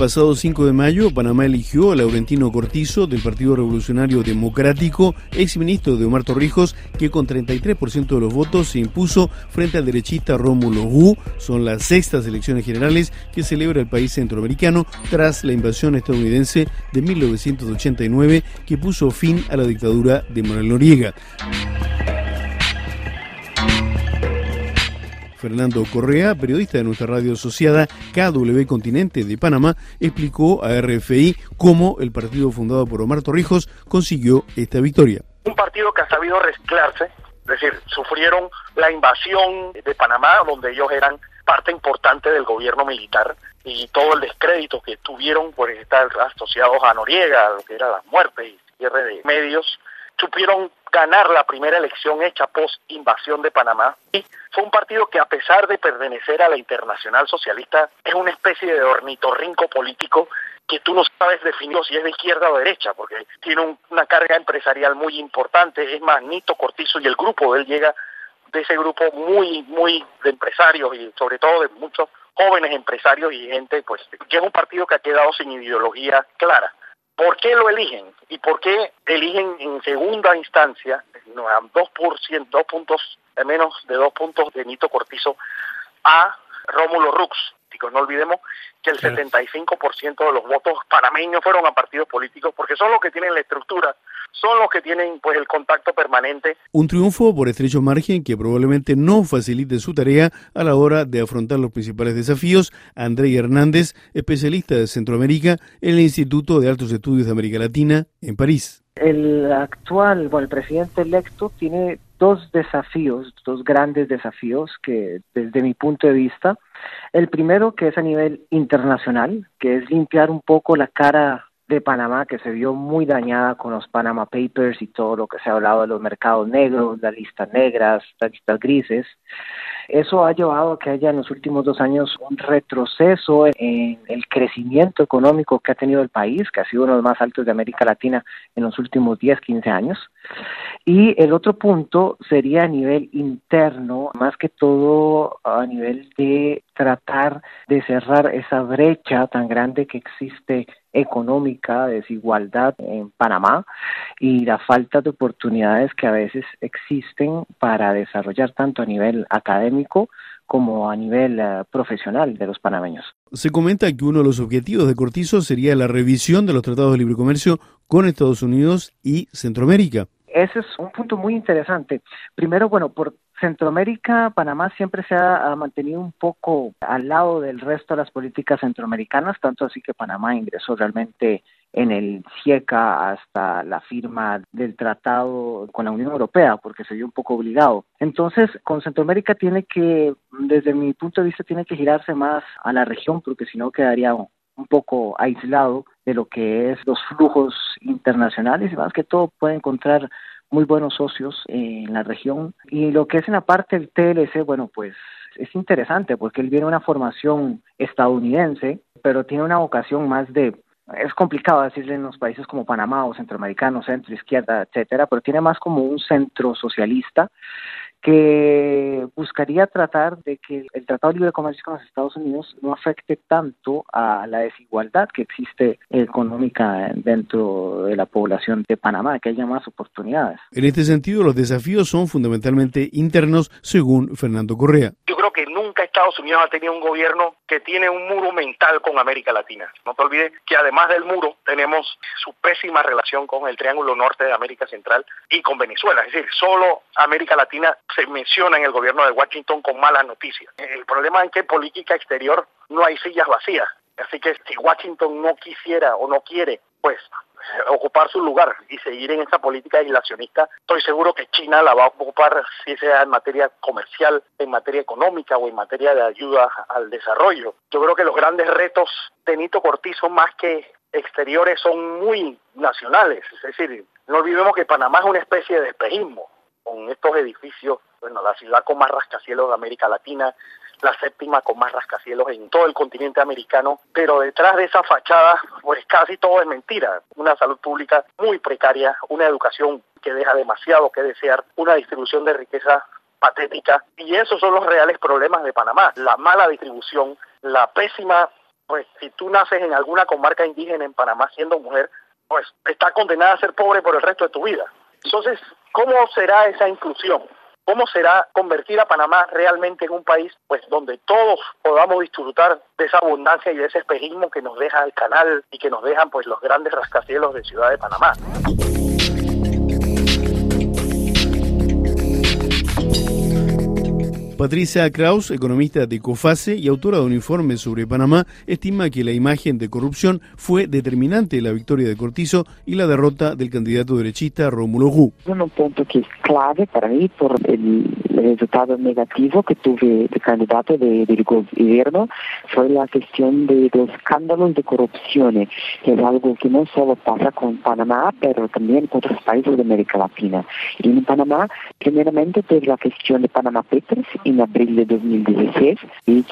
pasado 5 de mayo, Panamá eligió a Laurentino Cortizo del Partido Revolucionario Democrático, exministro de Omar Torrijos, que con 33% de los votos se impuso frente al derechista Rómulo Gu. Son las sextas elecciones generales que celebra el país centroamericano tras la invasión estadounidense de 1989 que puso fin a la dictadura de Manuel Noriega. Fernando Correa, periodista de nuestra radio asociada KW Continente de Panamá, explicó a RFI cómo el partido fundado por Omar Torrijos consiguió esta victoria. Un partido que ha sabido reciclarse, es decir, sufrieron la invasión de Panamá, donde ellos eran parte importante del gobierno militar y todo el descrédito que tuvieron por estar asociados a Noriega, lo que era la muerte y cierre de medios, supieron ganar la primera elección hecha post invasión de Panamá. Y fue un partido que a pesar de pertenecer a la Internacional Socialista es una especie de ornitorrinco político que tú no sabes definir si es de izquierda o derecha, porque tiene una carga empresarial muy importante. Es más, Nito Cortizo y el grupo de él llega de ese grupo muy, muy de empresarios y sobre todo de muchos jóvenes empresarios y gente, pues, que es un partido que ha quedado sin ideología clara. ¿Por qué lo eligen? ¿Y por qué eligen en segunda instancia, a dos, por dos puntos, menos de dos puntos de Nito Cortizo, a Rómulo Rux? No olvidemos que el 75% de los votos panameños fueron a partidos políticos porque son los que tienen la estructura, son los que tienen pues el contacto permanente. Un triunfo por estrecho margen que probablemente no facilite su tarea a la hora de afrontar los principales desafíos. André Hernández, especialista de Centroamérica en el Instituto de Altos Estudios de América Latina en París. El actual, bueno, el presidente electo tiene dos desafíos, dos grandes desafíos que desde mi punto de vista, el primero que es a nivel internacional, que es limpiar un poco la cara de Panamá que se vio muy dañada con los Panama Papers y todo lo que se ha hablado de los mercados negros, las listas negras, las listas grises. Eso ha llevado a que haya en los últimos dos años un retroceso en el crecimiento económico que ha tenido el país, que ha sido uno de los más altos de América Latina en los últimos 10, 15 años. Y el otro punto sería a nivel interno, más que todo a nivel de tratar de cerrar esa brecha tan grande que existe económica, desigualdad en Panamá y la falta de oportunidades que a veces existen para desarrollar tanto a nivel académico como a nivel eh, profesional de los panameños. Se comenta que uno de los objetivos de Cortizo sería la revisión de los tratados de libre comercio con Estados Unidos y Centroamérica. Ese es un punto muy interesante. Primero, bueno, por Centroamérica, Panamá siempre se ha, mantenido un poco al lado del resto de las políticas centroamericanas, tanto así que Panamá ingresó realmente en el CIECA hasta la firma del tratado con la Unión Europea, porque se vio un poco obligado. Entonces, con Centroamérica tiene que, desde mi punto de vista, tiene que girarse más a la región, porque si no quedaría un poco aislado de lo que es los flujos internacionales y más que todo puede encontrar muy buenos socios en la región. Y lo que es en la parte del TLC, bueno, pues es interesante porque él viene de una formación estadounidense, pero tiene una vocación más de es complicado decirle en los países como Panamá o centroamericanos, centro, izquierda, etcétera, pero tiene más como un centro socialista que buscaría tratar de que el Tratado de Libre Comercio con los Estados Unidos no afecte tanto a la desigualdad que existe económica dentro de la población de Panamá, que haya más oportunidades. En este sentido, los desafíos son fundamentalmente internos, según Fernando Correa. Yo creo que nunca Estados Unidos ha tenido un gobierno que tiene un muro mental con América Latina. No te olvides que además del muro tenemos su pésima relación con el Triángulo Norte de América Central y con Venezuela. Es decir, solo América Latina se menciona en el gobierno de Washington con malas noticias. El problema es que en política exterior no hay sillas vacías. Así que si Washington no quisiera o no quiere, pues ocupar su lugar y seguir en esa política aislacionista, estoy seguro que China la va a ocupar, si sea en materia comercial, en materia económica o en materia de ayuda al desarrollo. Yo creo que los grandes retos de Nito Cortizo, más que exteriores, son muy nacionales. Es decir, no olvidemos que Panamá es una especie de espejismo con estos edificios, bueno, la ciudad con más rascacielos de América Latina, la séptima con más rascacielos en todo el continente americano, pero detrás de esa fachada, pues casi todo es mentira. Una salud pública muy precaria, una educación que deja demasiado que desear, una distribución de riqueza patética, y esos son los reales problemas de Panamá, la mala distribución, la pésima pues si tú naces en alguna comarca indígena en Panamá siendo mujer, pues está condenada a ser pobre por el resto de tu vida. Entonces, ¿cómo será esa inclusión? ¿Cómo será convertir a Panamá realmente en un país pues donde todos podamos disfrutar de esa abundancia y de ese espejismo que nos deja el canal y que nos dejan pues los grandes rascacielos de Ciudad de Panamá? Patricia Kraus, economista de COFASE y autora de un informe sobre Panamá, estima que la imagen de corrupción fue determinante en la victoria de Cortizo y la derrota del candidato derechista Rómulo Gu. Un punto que es clave para mí por el resultado negativo que tuve de candidato de, del gobierno fue la cuestión de los escándalos de corrupción, que es algo que no solo pasa con Panamá, pero también con otros países de América Latina. Y en Panamá, primeramente, tuve la cuestión de Panamá Papers en abril de 2016 y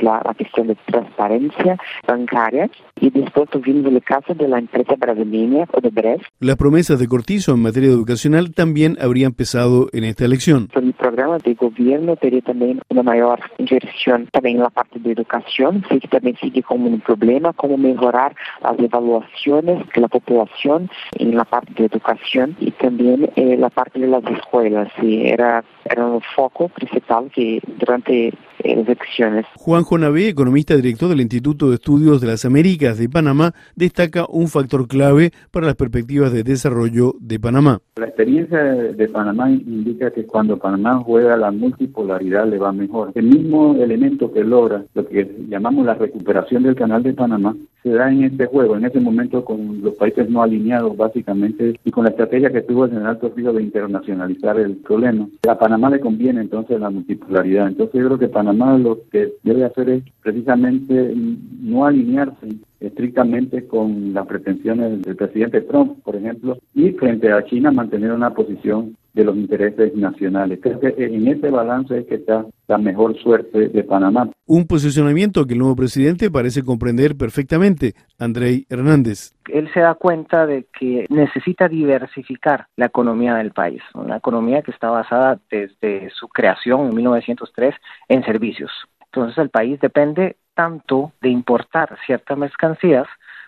la, la, cuestión de transparencia bancaria y después tuvimos el caso de la empresa brasileña Odebrecht. Las promesas de Cortizo en materia educacional también habrían pesado en esta elección. El programa de gobierno tendría también una mayor inversión también en la parte de educación, sí que también sigue como un problema, cómo mejorar las evaluaciones de la población en la parte de educación y también eh, la parte de las escuelas. Sí, era, era un foco principal que durante las elecciones. Juan Jonavé, economista director del Instituto de Estudios de las Américas de Panamá, destaca un factor clave para las perspectivas de desarrollo de Panamá. La experiencia de Panamá indica que cuando Panamá juega la multipolaridad le va mejor. El mismo elemento que logra lo que llamamos la recuperación del canal de Panamá se da en este juego, en ese momento con los países no alineados básicamente y con la estrategia que tuvo el general Torrijos de internacionalizar el problema. A Panamá le conviene entonces la multipolaridad. Entonces yo creo que Panamá lo que debe hacer es precisamente no alinearse estrictamente con las pretensiones del presidente Trump, por ejemplo, y frente a China mantener una posición de los intereses nacionales. Creo que en ese balance es que está la mejor suerte de Panamá. Un posicionamiento que el nuevo presidente parece comprender perfectamente, Andrei Hernández. Él se da cuenta de que necesita diversificar la economía del país, una economía que está basada desde su creación en 1903 en servicios. Entonces el país depende tanto de importar ciertas mercancías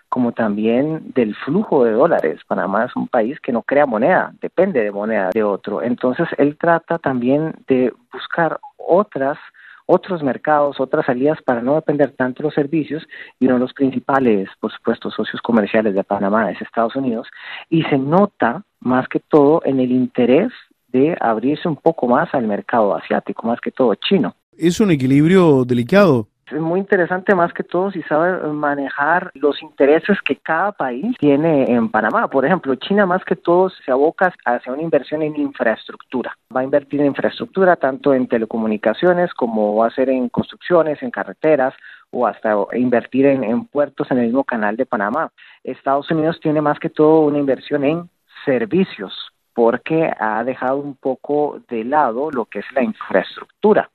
como también del flujo de dólares. Panamá es un país que no crea moneda, depende de moneda de otro. Entonces él trata también de buscar otras otros mercados, otras salidas para no depender tanto de los servicios y uno de los principales, por supuesto, socios comerciales de Panamá es Estados Unidos y se nota más que todo en el interés de abrirse un poco más al mercado asiático, más que todo chino. Es un equilibrio delicado es muy interesante más que todo si sabe manejar los intereses que cada país tiene en Panamá. Por ejemplo, China más que todo se aboca hacia una inversión en infraestructura. Va a invertir en infraestructura tanto en telecomunicaciones como va a hacer en construcciones, en carreteras o hasta invertir en, en puertos en el mismo canal de Panamá. Estados Unidos tiene más que todo una inversión en servicios porque ha dejado un poco de lado lo que es la infraestructura.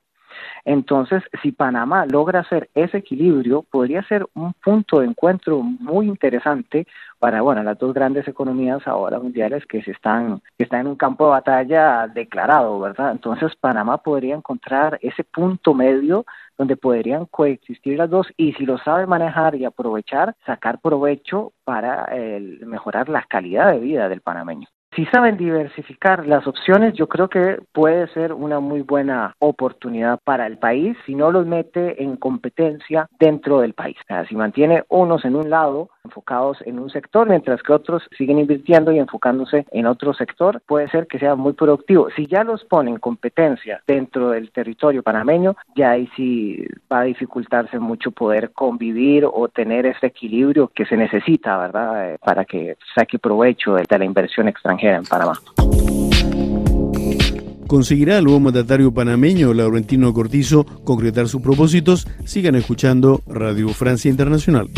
Entonces, si Panamá logra hacer ese equilibrio, podría ser un punto de encuentro muy interesante para, bueno, las dos grandes economías ahora mundiales que se están, que están en un campo de batalla declarado, ¿verdad? Entonces, Panamá podría encontrar ese punto medio donde podrían coexistir las dos y si lo sabe manejar y aprovechar, sacar provecho para mejorar la calidad de vida del panameño. Si saben diversificar las opciones, yo creo que puede ser una muy buena oportunidad para el país si no los mete en competencia dentro del país. O sea, si mantiene unos en un lado enfocados en un sector, mientras que otros siguen invirtiendo y enfocándose en otro sector, puede ser que sea muy productivo. Si ya los pone en competencia dentro del territorio panameño, ya ahí sí va a dificultarse mucho poder convivir o tener ese equilibrio que se necesita, ¿verdad? Eh, para que saque provecho de la inversión en Panamá. ¿Conseguirá el nuevo mandatario panameño, Laurentino Cortizo, concretar sus propósitos? Sigan escuchando Radio Francia Internacional.